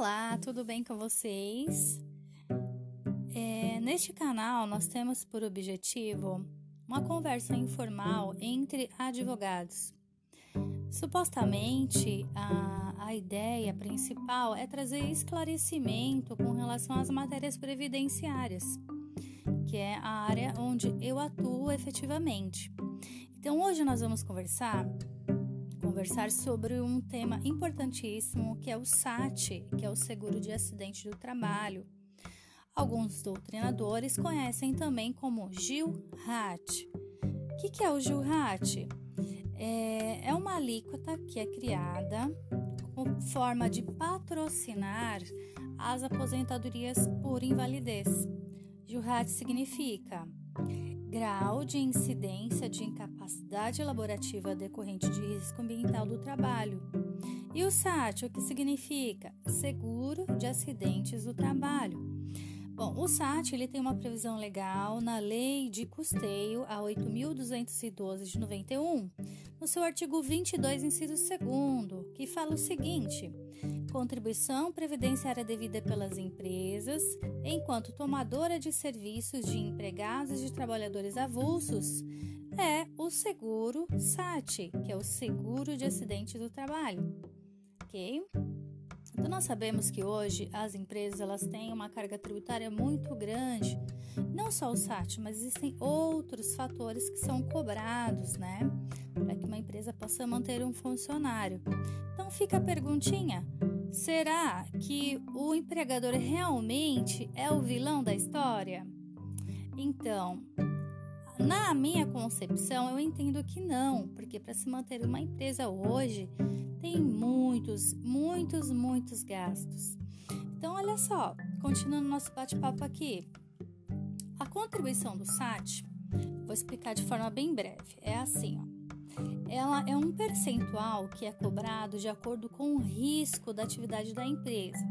Olá, tudo bem com vocês? É, neste canal, nós temos por objetivo uma conversa informal entre advogados. Supostamente, a, a ideia principal é trazer esclarecimento com relação às matérias previdenciárias, que é a área onde eu atuo efetivamente. Então, hoje nós vamos conversar conversar sobre um tema importantíssimo que é o SAT, que é o seguro de acidente do trabalho. Alguns doutrinadores conhecem também como GIL-RAT. O que, que é o GIL-RAT? É, é uma alíquota que é criada com forma de patrocinar as aposentadorias por invalidez. GIL-RAT significa grau de incidência de incapacidade laborativa decorrente de risco ambiental do trabalho. E o SAT, o que significa? Seguro de acidentes do trabalho. Bom, o SAT ele tem uma previsão legal na Lei de Custeio a 8.212 de 91, no seu artigo 22, inciso 2, que fala o seguinte: contribuição previdenciária devida pelas empresas, enquanto tomadora de serviços de empregados e de trabalhadores avulsos, é o seguro SAT, que é o seguro de acidente do trabalho. Ok? Então nós sabemos que hoje as empresas elas têm uma carga tributária muito grande, não só o SAT, mas existem outros fatores que são cobrados, né, para que uma empresa possa manter um funcionário. Então fica a perguntinha: Será que o empregador realmente é o vilão da história? Então, na minha concepção, eu entendo que não, porque para se manter uma empresa hoje tem muitos, muitos, muitos gastos. Então, olha só, continuando nosso bate-papo aqui. A contribuição do SAT, vou explicar de forma bem breve. É assim, ó ela é um percentual que é cobrado de acordo com o risco da atividade da empresa.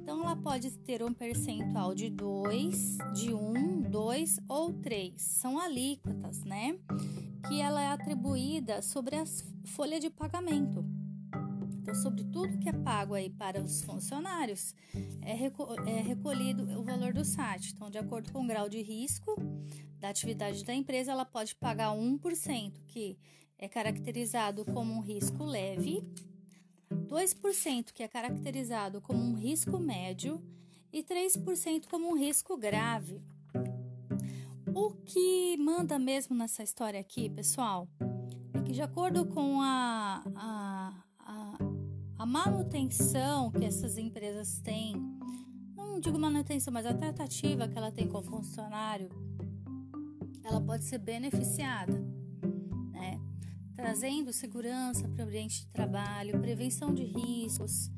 Então, ela pode ter um percentual de 2, de 1, um, 2 ou 3. São alíquotas, né? Que ela é atribuída sobre a folha de pagamento. Então, sobre tudo que é pago aí para os funcionários, é, é recolhido o valor do SAT. Então, de acordo com o grau de risco da atividade da empresa, ela pode pagar 1%, que é caracterizado como um risco leve, 2% que é caracterizado como um risco médio e 3% como um risco grave. O que manda mesmo nessa história aqui, pessoal, é que de acordo com a, a, a, a manutenção que essas empresas têm, não digo manutenção, mas a tratativa que ela tem com o funcionário, ela pode ser beneficiada trazendo segurança para o ambiente de trabalho, prevenção de riscos,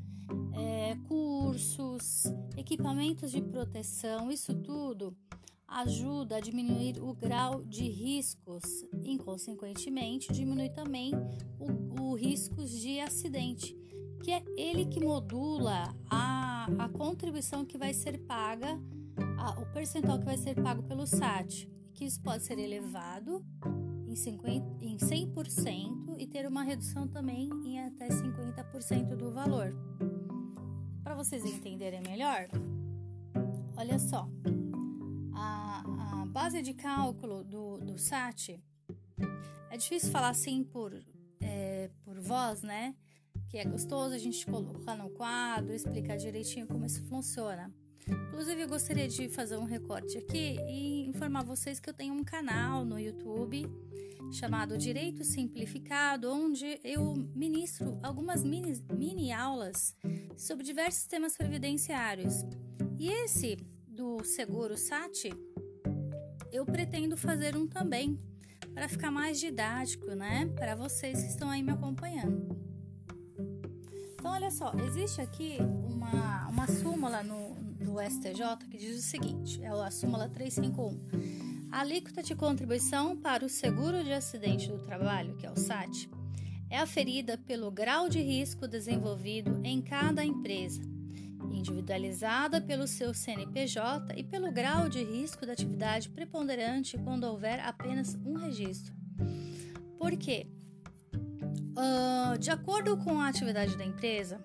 é, cursos, equipamentos de proteção, isso tudo ajuda a diminuir o grau de riscos, inconsequentemente diminui também o, o riscos de acidente, que é ele que modula a, a contribuição que vai ser paga, a, o percentual que vai ser pago pelo SAT, que isso pode ser elevado em, 50, em 100% e ter uma redução também em até 50% do valor. Para vocês entenderem melhor, olha só, a, a base de cálculo do, do SAT é difícil falar assim por, é, por voz, né? Que é gostoso a gente colocar no quadro, explicar direitinho como isso funciona. Inclusive, eu gostaria de fazer um recorte aqui e informar vocês que eu tenho um canal no YouTube chamado Direito Simplificado, onde eu ministro algumas mini, mini aulas sobre diversos temas previdenciários. E esse do seguro SAT, eu pretendo fazer um também, para ficar mais didático, né? Para vocês que estão aí me acompanhando. Então, olha só, existe aqui uma, uma súmula no, do STJ que diz o seguinte: é a súmula 351. A alíquota de contribuição para o seguro de acidente do trabalho, que é o SAT, é aferida pelo grau de risco desenvolvido em cada empresa, individualizada pelo seu CNPJ e pelo grau de risco da atividade preponderante quando houver apenas um registro. Por quê? Uh, de acordo com a atividade da empresa,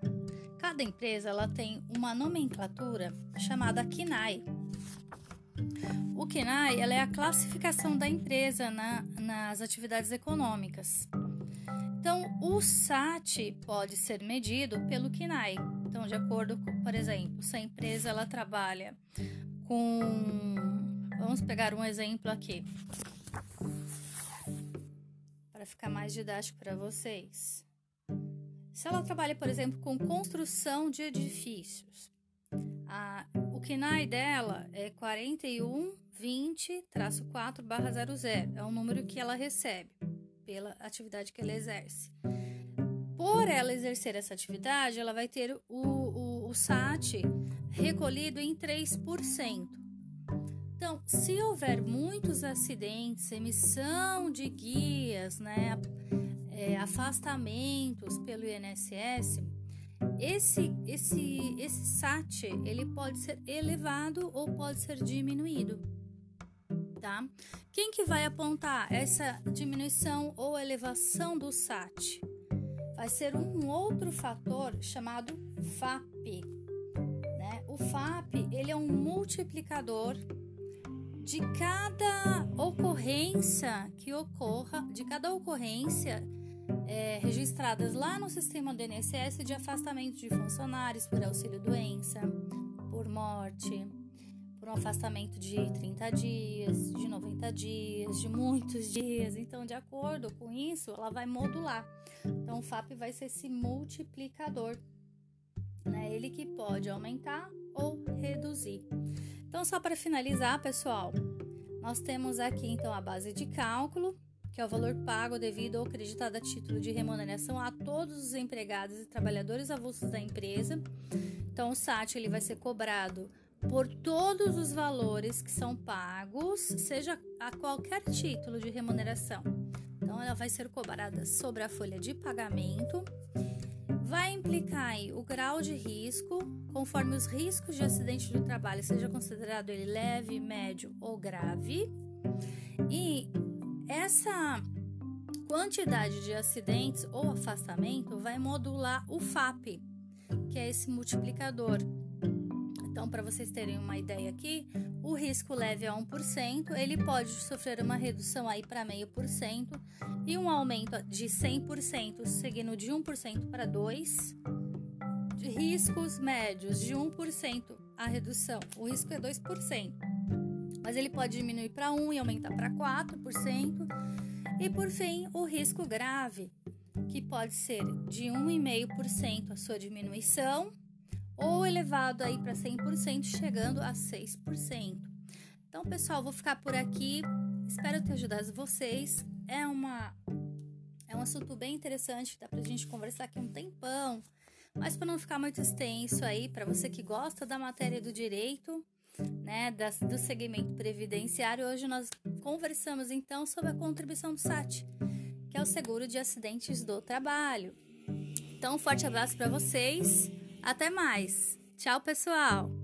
Cada empresa ela tem uma nomenclatura chamada KINAI. O KINAI ela é a classificação da empresa na, nas atividades econômicas. Então, o SAT pode ser medido pelo KINAI. Então, de acordo com, por exemplo, se a empresa ela trabalha com. Vamos pegar um exemplo aqui. Para ficar mais didático para vocês. Se ela trabalha, por exemplo, com construção de edifícios, a, o KINAI dela é 4120-4/00. É o número que ela recebe pela atividade que ela exerce. Por ela exercer essa atividade, ela vai ter o, o, o SAT recolhido em 3%. Então, se houver muitos acidentes, emissão de guias, né, é, afastamentos pelo INSS, esse, esse, esse SAT ele pode ser elevado ou pode ser diminuído tá? Quem que vai apontar essa diminuição ou elevação do SAT? Vai ser um outro fator chamado FAP, né? O FAP, ele é um multiplicador de cada ocorrência que ocorra, de cada ocorrência é, registradas lá no sistema do INSS de afastamento de funcionários por auxílio doença, por morte, por um afastamento de 30 dias, de 90 dias, de muitos dias. Então, de acordo com isso, ela vai modular. Então, o FAP vai ser esse multiplicador, né? Ele que pode aumentar ou reduzir. Então, só para finalizar, pessoal, nós temos aqui então a base de cálculo, que é o valor pago devido ou acreditado a título de remuneração a todos os empregados e trabalhadores avulsos da empresa. Então, o SAT ele vai ser cobrado por todos os valores que são pagos, seja a qualquer título de remuneração. Então, ela vai ser cobrada sobre a folha de pagamento. Vai implicar aí o grau de risco, conforme os riscos de acidente do trabalho seja considerado ele leve, médio ou grave. E essa quantidade de acidentes ou afastamento vai modular o FAP, que é esse multiplicador. Então, para vocês terem uma ideia aqui, o risco leve é 1%, ele pode sofrer uma redução aí para 0,5% e um aumento de 100%, seguindo de 1% para 2%. De riscos médios, de 1% a redução, o risco é 2%, mas ele pode diminuir para 1% e aumentar para 4%. E por fim, o risco grave, que pode ser de 1,5% a sua diminuição ou elevado aí para 100%, chegando a 6%. Então, pessoal, vou ficar por aqui. Espero ter ajudado vocês. É uma é um assunto bem interessante, dá pra gente conversar aqui um tempão. Mas para não ficar muito extenso aí, para você que gosta da matéria do direito, né, das, do segmento previdenciário, hoje nós conversamos então sobre a contribuição do SAT, que é o seguro de acidentes do trabalho. Então, um forte abraço para vocês. Até mais. Tchau, pessoal.